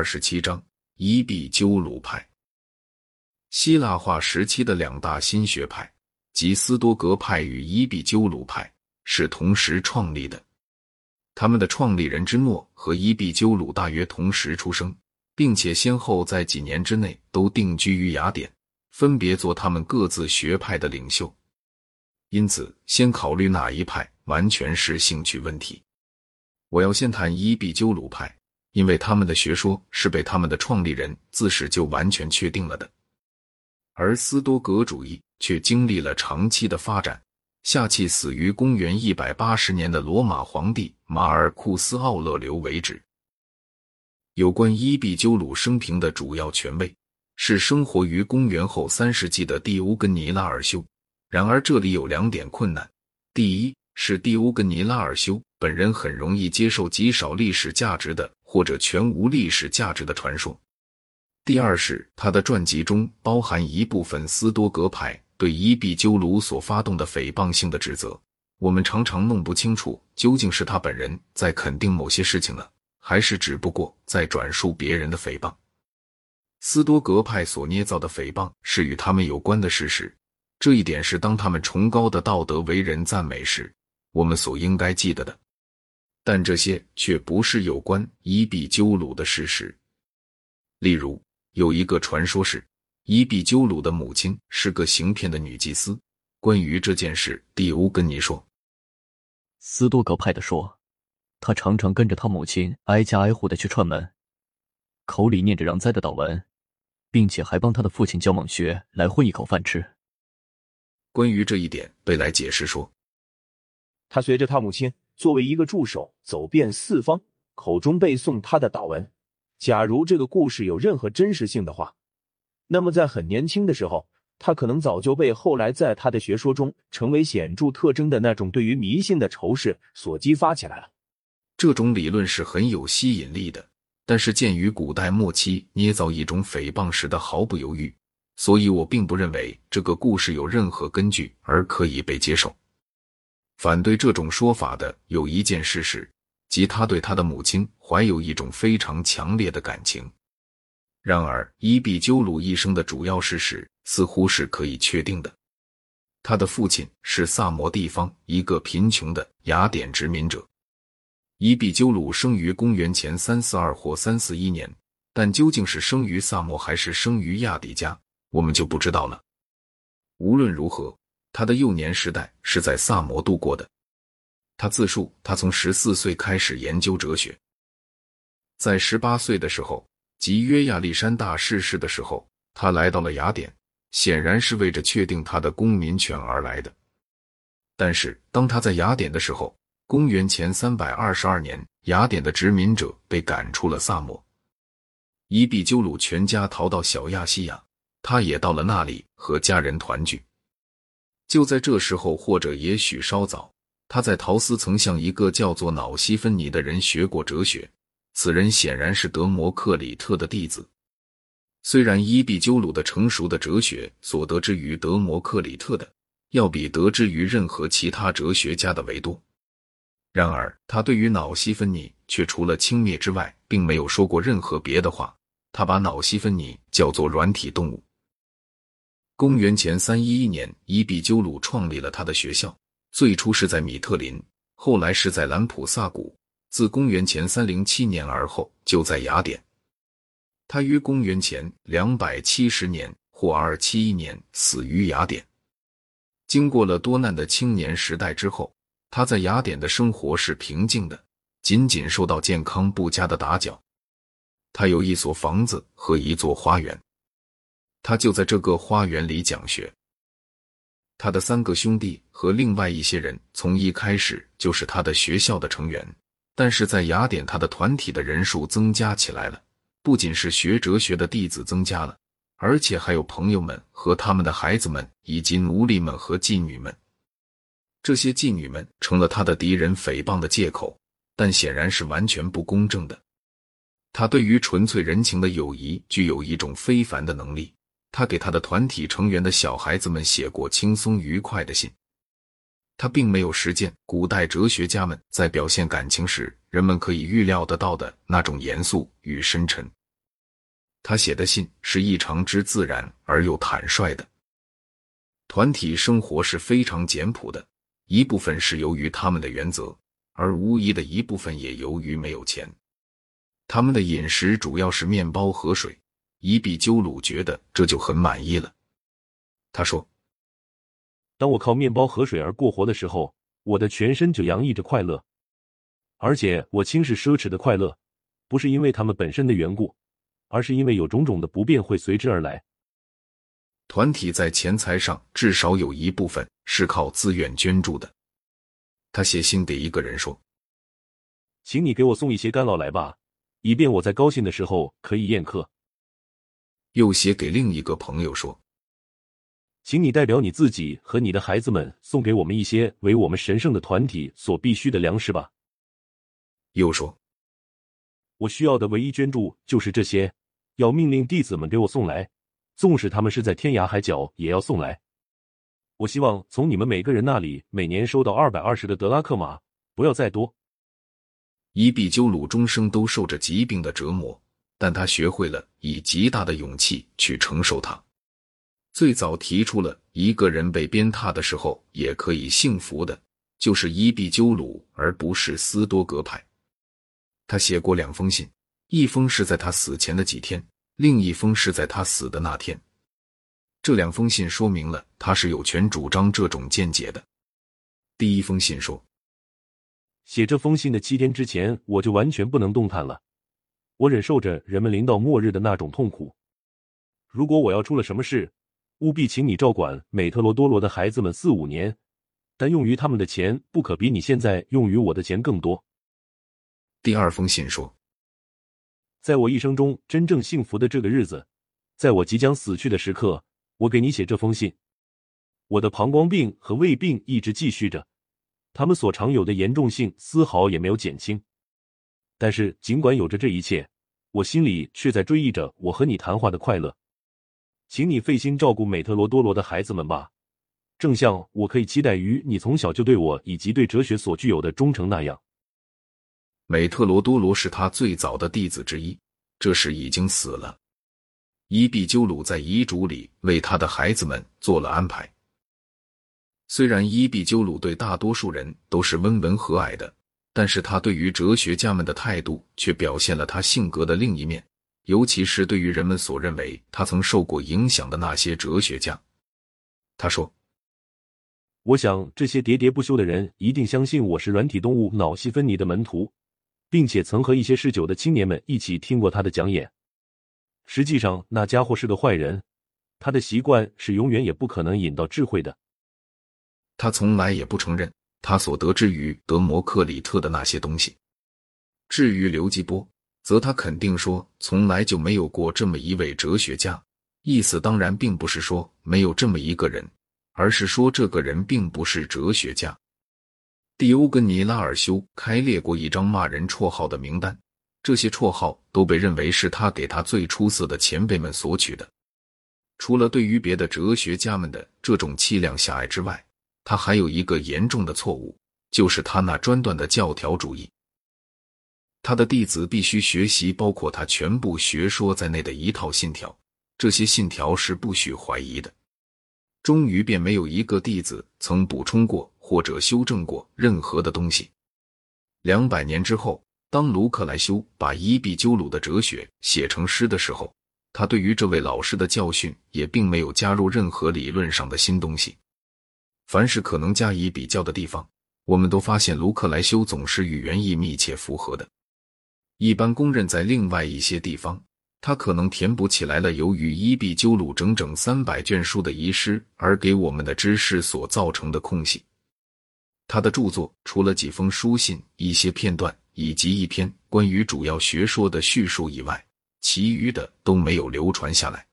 二十七章：伊壁鸠鲁派。希腊化时期的两大新学派，即斯多格派与伊壁鸠鲁派，是同时创立的。他们的创立人之诺和伊壁鸠鲁大约同时出生，并且先后在几年之内都定居于雅典，分别做他们各自学派的领袖。因此，先考虑哪一派，完全是兴趣问题。我要先谈伊壁鸠鲁派，因为他们的学说是被他们的创立人自始就完全确定了的，而斯多格主义却经历了长期的发展，下气死于公元一百八十年的罗马皇帝马尔库斯·奥勒留为止。有关伊壁鸠鲁生平的主要权威是生活于公元后三世纪的蒂乌根尼拉尔修。然而，这里有两点困难：第一是蒂乌根尼拉尔修本人很容易接受极少历史价值的或者全无历史价值的传说；第二是他的传记中包含一部分斯多格派对伊壁鸠鲁所发动的诽谤性的指责。我们常常弄不清楚究竟是他本人在肯定某些事情呢，还是只不过在转述别人的诽谤。斯多格派所捏造的诽谤是与他们有关的事实。这一点是当他们崇高的道德为人赞美时，我们所应该记得的。但这些却不是有关伊壁鸠鲁的事实。例如，有一个传说是伊壁鸠鲁的母亲是个行骗的女祭司。关于这件事，蒂乌跟你说：“斯多格派的说，他常常跟着他母亲挨家挨户的去串门，口里念着攘灾的祷文，并且还帮他的父亲教蟒学来混一口饭吃。”关于这一点，贝莱解释说，他随着他母亲作为一个助手走遍四方，口中背诵他的祷文。假如这个故事有任何真实性的话，那么在很年轻的时候，他可能早就被后来在他的学说中成为显著特征的那种对于迷信的仇视所激发起来了。这种理论是很有吸引力的，但是鉴于古代末期捏造一种诽谤时的毫不犹豫。所以我并不认为这个故事有任何根据而可以被接受。反对这种说法的有一件事实，即他对他的母亲怀有一种非常强烈的感情。然而，伊壁鸠鲁一生的主要事实似乎是可以确定的：他的父亲是萨摩地方一个贫穷的雅典殖民者。伊壁鸠鲁生于公元前三四二或三四一年，但究竟是生于萨摩还是生于亚底加？我们就不知道了。无论如何，他的幼年时代是在萨摩度过的。他自述，他从十四岁开始研究哲学，在十八岁的时候，即约亚历山大逝世的时候，他来到了雅典，显然是为着确定他的公民权而来的。但是，当他在雅典的时候，公元前三百二十二年，雅典的殖民者被赶出了萨摩，伊壁鸠鲁全家逃到小亚细亚。他也到了那里和家人团聚。就在这时候，或者也许稍早，他在陶斯曾向一个叫做瑙西芬尼的人学过哲学。此人显然是德摩克里特的弟子。虽然伊壁鸠鲁的成熟的哲学所得之于德摩克里特的，要比得之于任何其他哲学家的为多，然而他对于瑙西芬尼却除了轻蔑之外，并没有说过任何别的话。他把瑙西芬尼叫做软体动物。公元前三一一年，伊壁鸠鲁创立了他的学校，最初是在米特林，后来是在兰普萨谷。自公元前三零七年而后，就在雅典。他于公元前两百七十年或二七一年死于雅典。经过了多难的青年时代之后，他在雅典的生活是平静的，仅仅受到健康不佳的打搅。他有一所房子和一座花园。他就在这个花园里讲学。他的三个兄弟和另外一些人从一开始就是他的学校的成员，但是在雅典，他的团体的人数增加起来了。不仅是学哲学的弟子增加了，而且还有朋友们和他们的孩子们，以及奴隶们和妓女们。这些妓女们成了他的敌人诽谤的借口，但显然是完全不公正的。他对于纯粹人情的友谊具有一种非凡的能力。他给他的团体成员的小孩子们写过轻松愉快的信。他并没有实践古代哲学家们在表现感情时人们可以预料得到的那种严肃与深沉。他写的信是异常之自然而又坦率的。团体生活是非常简朴的，一部分是由于他们的原则，而无疑的一部分也由于没有钱。他们的饮食主要是面包和水。伊壁鸠鲁觉得这就很满意了。他说：“当我靠面包和水而过活的时候，我的全身就洋溢着快乐，而且我轻视奢侈的快乐，不是因为他们本身的缘故，而是因为有种种的不便会随之而来。”团体在钱财上至少有一部分是靠自愿捐助的。他写信给一个人说：“请你给我送一些干酪来吧，以便我在高兴的时候可以宴客。”又写给另一个朋友说：“请你代表你自己和你的孩子们送给我们一些为我们神圣的团体所必需的粮食吧。”又说：“我需要的唯一捐助就是这些，要命令弟子们给我送来，纵使他们是在天涯海角，也要送来。我希望从你们每个人那里每年收到二百二十的德拉克马，不要再多。”伊壁鸠鲁终生都受着疾病的折磨。但他学会了以极大的勇气去承受它。最早提出了一个人被鞭挞的时候也可以幸福的，就是伊壁鸠鲁，而不是斯多格派。他写过两封信，一封是在他死前的几天，另一封是在他死的那天。这两封信说明了他是有权主张这种见解的。第一封信说：“写这封信的七天之前，我就完全不能动弹了。”我忍受着人们临到末日的那种痛苦。如果我要出了什么事，务必请你照管美特罗多罗的孩子们四五年，但用于他们的钱不可比你现在用于我的钱更多。第二封信说，在我一生中真正幸福的这个日子，在我即将死去的时刻，我给你写这封信。我的膀胱病和胃病一直继续着，他们所常有的严重性丝毫也没有减轻。但是，尽管有着这一切，我心里却在追忆着我和你谈话的快乐。请你费心照顾美特罗多罗的孩子们吧，正像我可以期待于你从小就对我以及对哲学所具有的忠诚那样。美特罗多罗是他最早的弟子之一，这时已经死了。伊壁鸠鲁在遗嘱里为他的孩子们做了安排。虽然伊壁鸠鲁对大多数人都是温文和蔼的。但是他对于哲学家们的态度却表现了他性格的另一面，尤其是对于人们所认为他曾受过影响的那些哲学家。他说：“我想这些喋喋不休的人一定相信我是软体动物脑细分尼的门徒，并且曾和一些嗜酒的青年们一起听过他的讲演。实际上，那家伙是个坏人，他的习惯是永远也不可能引到智慧的。他从来也不承认。”他所得知于德摩克里特的那些东西，至于刘基波，则他肯定说从来就没有过这么一位哲学家。意思当然并不是说没有这么一个人，而是说这个人并不是哲学家。蒂欧根尼拉尔修开列过一张骂人绰号的名单，这些绰号都被认为是他给他最出色的前辈们所取的。除了对于别的哲学家们的这种气量狭隘之外，他还有一个严重的错误，就是他那专断的教条主义。他的弟子必须学习包括他全部学说在内的一套信条，这些信条是不许怀疑的。终于便没有一个弟子曾补充过或者修正过任何的东西。两百年之后，当卢克莱修把伊壁鸠鲁的哲学写成诗的时候，他对于这位老师的教训也并没有加入任何理论上的新东西。凡是可能加以比较的地方，我们都发现卢克莱修总是与原意密切符合的。一般公认在另外一些地方，他可能填补起来了由于伊壁鸠鲁整整三百卷书的遗失而给我们的知识所造成的空隙。他的著作除了几封书信、一些片段以及一篇关于主要学说的叙述以外，其余的都没有流传下来。